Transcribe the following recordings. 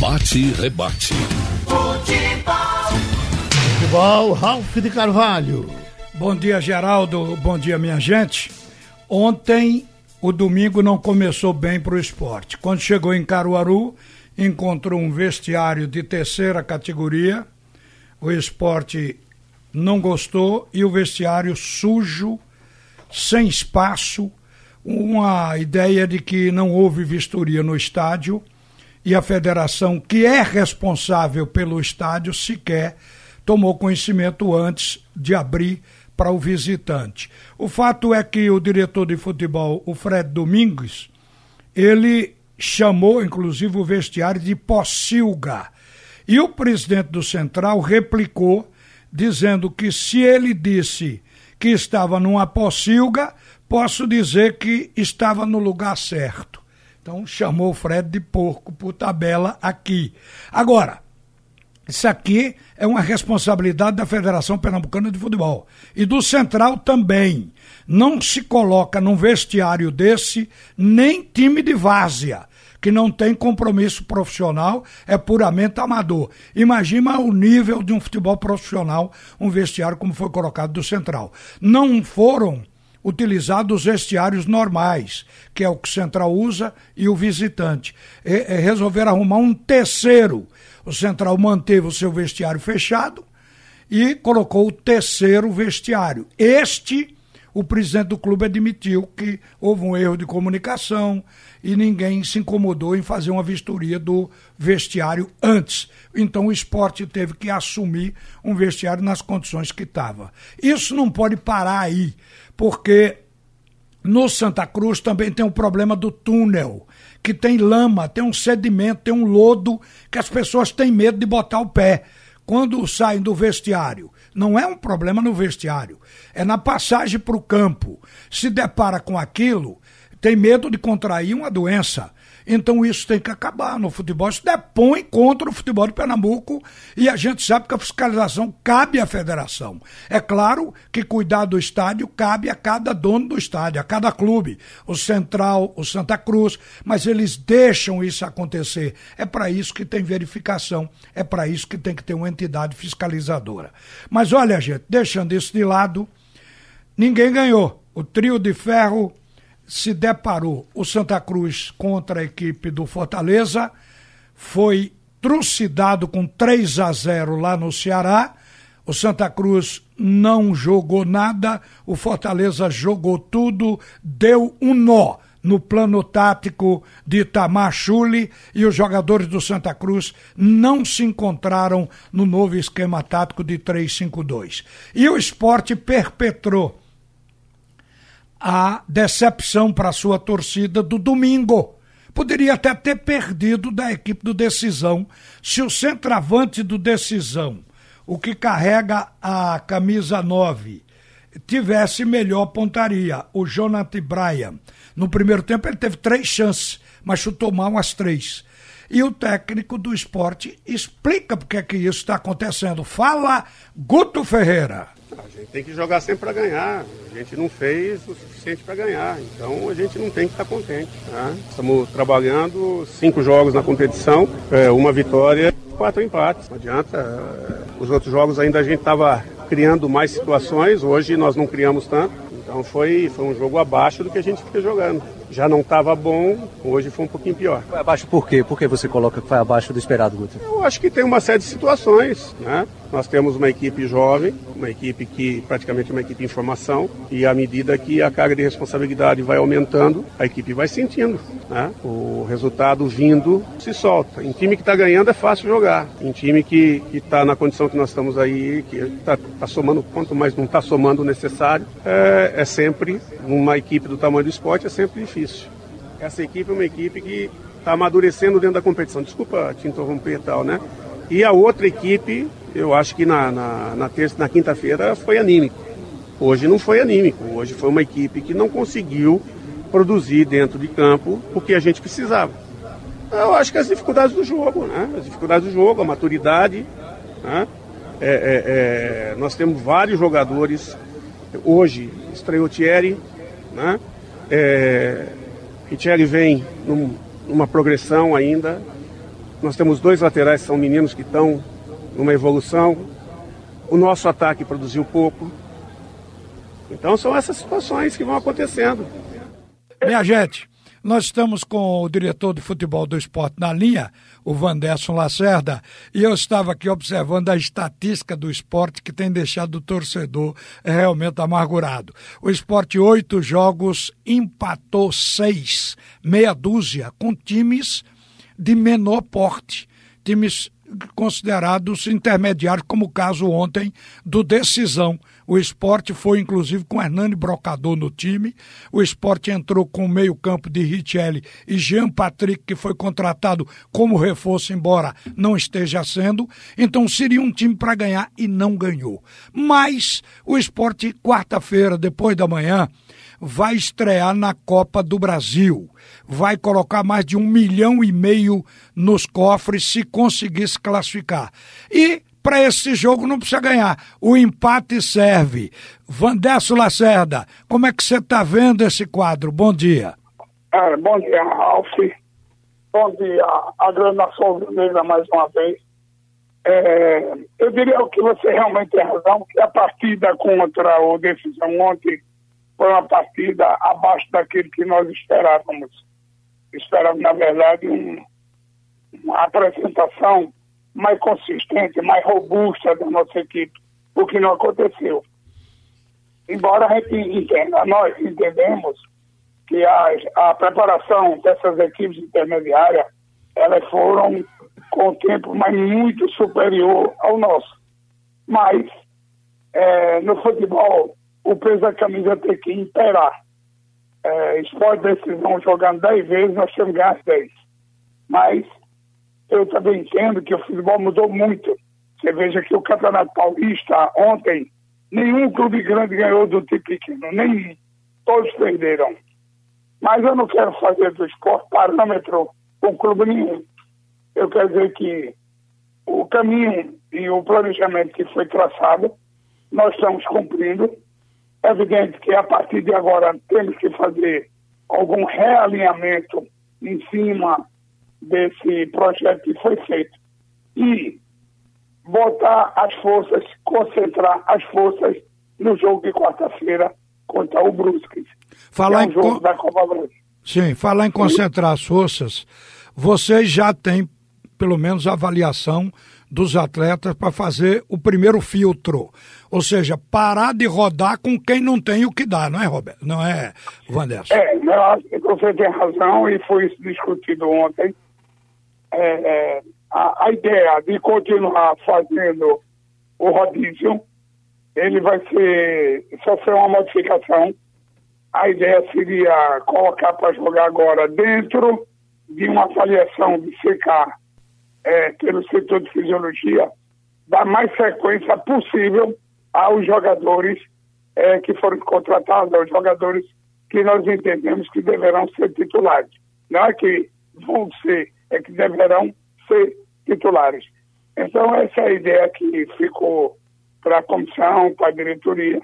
Bate e rebate. Futebol. Futebol, Ralf de Carvalho. Bom dia, Geraldo. Bom dia, minha gente. Ontem, o domingo não começou bem para o esporte. Quando chegou em Caruaru, encontrou um vestiário de terceira categoria. O esporte não gostou e o vestiário sujo, sem espaço, uma ideia de que não houve vistoria no estádio e a federação, que é responsável pelo estádio, sequer tomou conhecimento antes de abrir para o visitante. O fato é que o diretor de futebol, o Fred Domingues, ele chamou inclusive o vestiário de pocilga. E o presidente do Central replicou dizendo que se ele disse que estava numa pocilga, posso dizer que estava no lugar certo. Então chamou o Fred de porco por tabela aqui. Agora, isso aqui é uma responsabilidade da Federação Pernambucana de Futebol e do Central também. Não se coloca num vestiário desse nem time de várzea que não tem compromisso profissional, é puramente amador. Imagina o nível de um futebol profissional, um vestiário como foi colocado do Central. Não foram utilizados os vestiários normais, que é o que o Central usa, e o visitante. E, e resolveram arrumar um terceiro. O Central manteve o seu vestiário fechado e colocou o terceiro vestiário. Este o presidente do clube admitiu que houve um erro de comunicação e ninguém se incomodou em fazer uma vistoria do vestiário antes. Então o esporte teve que assumir um vestiário nas condições que estava. Isso não pode parar aí, porque no Santa Cruz também tem o problema do túnel, que tem lama, tem um sedimento, tem um lodo que as pessoas têm medo de botar o pé quando saem do vestiário. Não é um problema no vestiário, é na passagem para o campo. Se depara com aquilo, tem medo de contrair uma doença. Então isso tem que acabar no futebol. Isso depõe contra o futebol de Pernambuco e a gente sabe que a fiscalização cabe à federação. É claro que cuidar do estádio cabe a cada dono do estádio, a cada clube, o Central, o Santa Cruz, mas eles deixam isso acontecer. É para isso que tem verificação, é para isso que tem que ter uma entidade fiscalizadora. Mas olha, gente, deixando isso de lado, ninguém ganhou. O trio de ferro se deparou o Santa Cruz contra a equipe do Fortaleza, foi trucidado com 3 a 0 lá no Ceará. O Santa Cruz não jogou nada, o Fortaleza jogou tudo, deu um nó no plano tático de Itamar Chuli e os jogadores do Santa Cruz não se encontraram no novo esquema tático de 3-5-2. E o esporte perpetrou a decepção para sua torcida do domingo. Poderia até ter perdido da equipe do Decisão se o centroavante do Decisão, o que carrega a camisa 9, tivesse melhor pontaria, o Jonathan Bryan. No primeiro tempo ele teve três chances, mas chutou mal as três. E o técnico do esporte explica porque é que isso está acontecendo. Fala, Guto Ferreira. A gente tem que jogar sempre para ganhar. A gente não fez o suficiente para ganhar. Então a gente não tem que estar contente. Tá? Estamos trabalhando cinco jogos na competição, é, uma vitória, quatro empates. Não adianta. É, os outros jogos ainda a gente estava criando mais situações. Hoje nós não criamos tanto. Então foi, foi um jogo abaixo do que a gente fica jogando já não estava bom, hoje foi um pouquinho pior. Foi abaixo por quê? Por que você coloca que foi abaixo do esperado, Guto? Eu acho que tem uma série de situações, né? Nós temos uma equipe jovem, uma equipe que praticamente é uma equipe em formação, e à medida que a carga de responsabilidade vai aumentando, a equipe vai sentindo, né? O resultado vindo se solta. Em time que está ganhando é fácil jogar. Em time que está na condição que nós estamos aí, que está tá somando, quanto mais não está somando o necessário, é, é sempre, uma equipe do tamanho do esporte, é sempre difícil difícil. Essa equipe é uma equipe que está amadurecendo dentro da competição. Desculpa te interromper e tal, né? E a outra equipe, eu acho que na, na, na terça, na quinta-feira foi anímico. Hoje não foi anímico. Hoje foi uma equipe que não conseguiu produzir dentro de campo o que a gente precisava. Eu acho que as dificuldades do jogo, né? As dificuldades do jogo, a maturidade, né? É, é, é, nós temos vários jogadores. Hoje estreou Thierry, né? É, Richelli vem num, numa progressão ainda. Nós temos dois laterais são meninos que estão numa evolução. O nosso ataque produziu pouco. Então são essas situações que vão acontecendo. Minha gente, nós estamos com o diretor de futebol do esporte na linha, o Vanderson Lacerda, e eu estava aqui observando a estatística do esporte que tem deixado o torcedor realmente amargurado. O esporte, oito jogos, empatou seis, meia dúzia, com times de menor porte, times considerados intermediários, como o caso ontem do Decisão. O esporte foi, inclusive, com Hernani Brocador no time. O esporte entrou com o meio-campo de Richelli e Jean Patrick, que foi contratado como reforço, embora não esteja sendo. Então seria um time para ganhar e não ganhou. Mas o esporte, quarta-feira, depois da manhã, vai estrear na Copa do Brasil. Vai colocar mais de um milhão e meio nos cofres se conseguir se classificar. E para esse jogo não precisa ganhar. O empate serve. Vandesso Lacerda, como é que você está vendo esse quadro? Bom dia. É, bom dia, Ralf. Bom dia, a grande nação mais uma vez. É, eu diria que você realmente tem razão, que a partida contra o Decisão ontem foi uma partida abaixo daquilo que nós esperávamos. Esperávamos, na verdade, um, uma apresentação mais consistente, mais robusta da nossa equipe, o que não aconteceu. Embora a gente entenda, nós entendemos que a, a preparação dessas equipes intermediárias, elas foram com tempo mas muito superior ao nosso. Mas é, no futebol o peso da camisa tem que imperar. É, esporte decisão jogando 10 vezes, nós temos que ganhar 10. Mas eu também entendo que o futebol mudou muito. Você veja que o Campeonato Paulista, ontem, nenhum clube grande ganhou do time pequeno, nenhum. Todos perderam. Mas eu não quero fazer do esporte parâmetro com clube nenhum. Eu quero dizer que o caminho e o planejamento que foi traçado, nós estamos cumprindo é evidente que a partir de agora temos que fazer algum realinhamento em cima desse projeto que foi feito e botar as forças, concentrar as forças no jogo de quarta-feira contra o Brusque. Falar é um em jogo con... da Copa Brasil. Sim, falar em concentrar as forças, vocês já têm pelo menos a avaliação dos atletas para fazer o primeiro filtro. Ou seja, parar de rodar com quem não tem o que dá, não é, Roberto? Não é, Vanderson? É, eu acho que você tem razão e foi isso discutido ontem. É, é, a, a, ideia de continuar fazendo o rodízio, ele vai ser, sofrer uma modificação. A ideia seria colocar para jogar agora dentro de uma avaliação de secar é, pelo setor de fisiologia, dar mais frequência possível aos jogadores é, que foram contratados, aos jogadores que nós entendemos que deverão ser titulares. Não é que vão ser, é que deverão ser titulares. Então, essa é a ideia que ficou para a comissão, para a diretoria,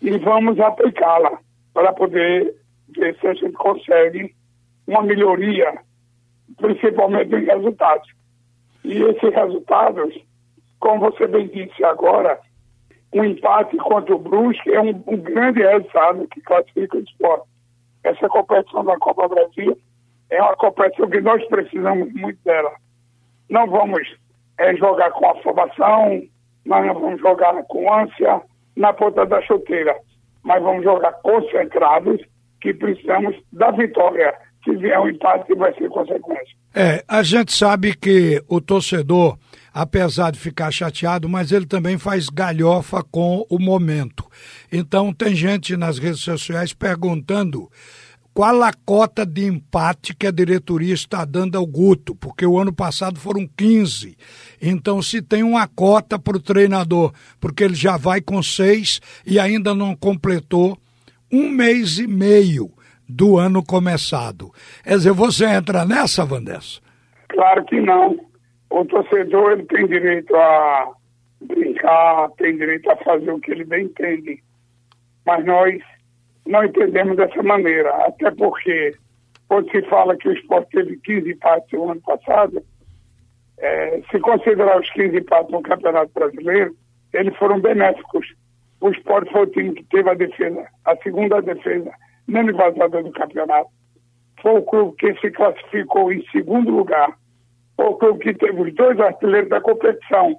e vamos aplicá-la para poder ver se a gente consegue uma melhoria, principalmente em resultados. E esses resultados, como você bem disse agora, um empate contra o Brusque é um, um grande resultado que classifica o esporte. Essa competição da Copa Brasil é uma competição que nós precisamos muito dela. Não vamos é, jogar com afobação, nós não vamos jogar com ânsia na ponta da chuteira, mas vamos jogar concentrados que precisamos da vitória se vier um empate, vai ser consequência. É, a gente sabe que o torcedor, apesar de ficar chateado, mas ele também faz galhofa com o momento. Então, tem gente nas redes sociais perguntando qual a cota de empate que a diretoria está dando ao Guto, porque o ano passado foram 15. Então, se tem uma cota para o treinador, porque ele já vai com seis e ainda não completou um mês e meio do ano começado. Quer dizer, você entra nessa, Vandes? Claro que não. O torcedor ele tem direito a brincar, tem direito a fazer o que ele bem entende. Mas nós não entendemos dessa maneira. Até porque, quando se fala que o esporte teve 15 empates no ano passado, é, se considerar os 15 empates no Campeonato Brasileiro, eles foram benéficos. O esporte foi o time que teve a defesa, a segunda defesa menos vazada do campeonato. Foi o clube que se classificou em segundo lugar. Foi o clube que teve os dois artilheiros da competição.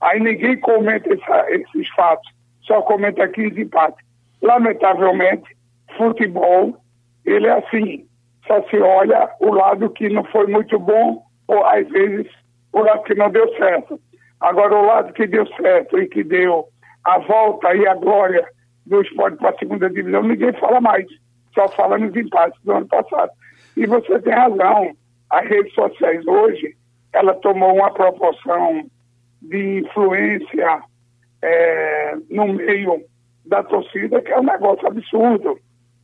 Aí ninguém comenta essa, esses fatos, só comenta 15 empates. Lamentavelmente, futebol, ele é assim, só se olha o lado que não foi muito bom, ou às vezes o lado que não deu certo. Agora, o lado que deu certo e que deu a volta e a glória do esporte para a segunda divisão, ninguém fala mais. Só fala nos empates do ano passado. E você tem razão. As redes sociais hoje, ela tomou uma proporção de influência é, no meio da torcida que é um negócio absurdo.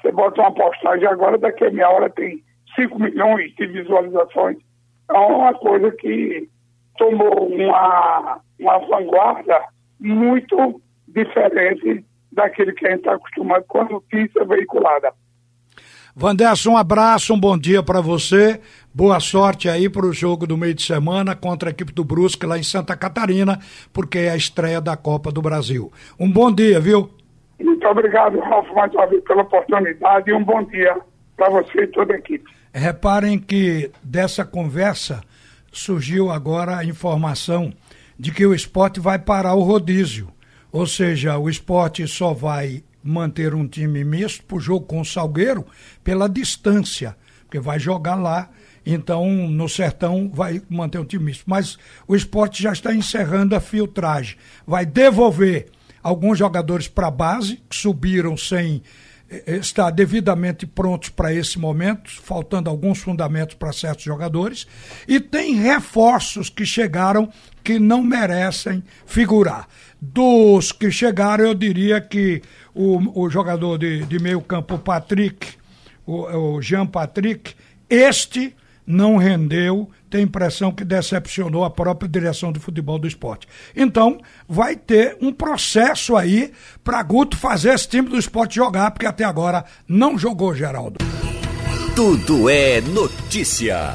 Você bota uma postagem agora, daqui a meia hora tem 5 milhões de visualizações. É uma coisa que tomou uma, uma vanguarda muito diferente daquele que a gente está acostumado com a notícia veiculada. Vanderson, um abraço, um bom dia para você. Boa sorte aí para o jogo do meio de semana contra a equipe do Brusque lá em Santa Catarina, porque é a estreia da Copa do Brasil. Um bom dia, viu? Muito obrigado, Ralf, mais uma vez pela oportunidade e um bom dia para você e toda a equipe. Reparem que dessa conversa surgiu agora a informação de que o esporte vai parar o rodízio. Ou seja, o esporte só vai manter um time misto para o jogo com o Salgueiro pela distância, porque vai jogar lá. Então, no Sertão, vai manter um time misto. Mas o esporte já está encerrando a filtragem. Vai devolver alguns jogadores para a base, que subiram sem eh, estar devidamente prontos para esse momento, faltando alguns fundamentos para certos jogadores, e tem reforços que chegaram que não merecem figurar. Dos que chegaram, eu diria que o, o jogador de, de meio campo, Patrick, o, o Jean Patrick, este não rendeu, tem impressão que decepcionou a própria direção de futebol do esporte. Então, vai ter um processo aí para Guto fazer esse time do esporte jogar, porque até agora não jogou, Geraldo. Tudo é notícia.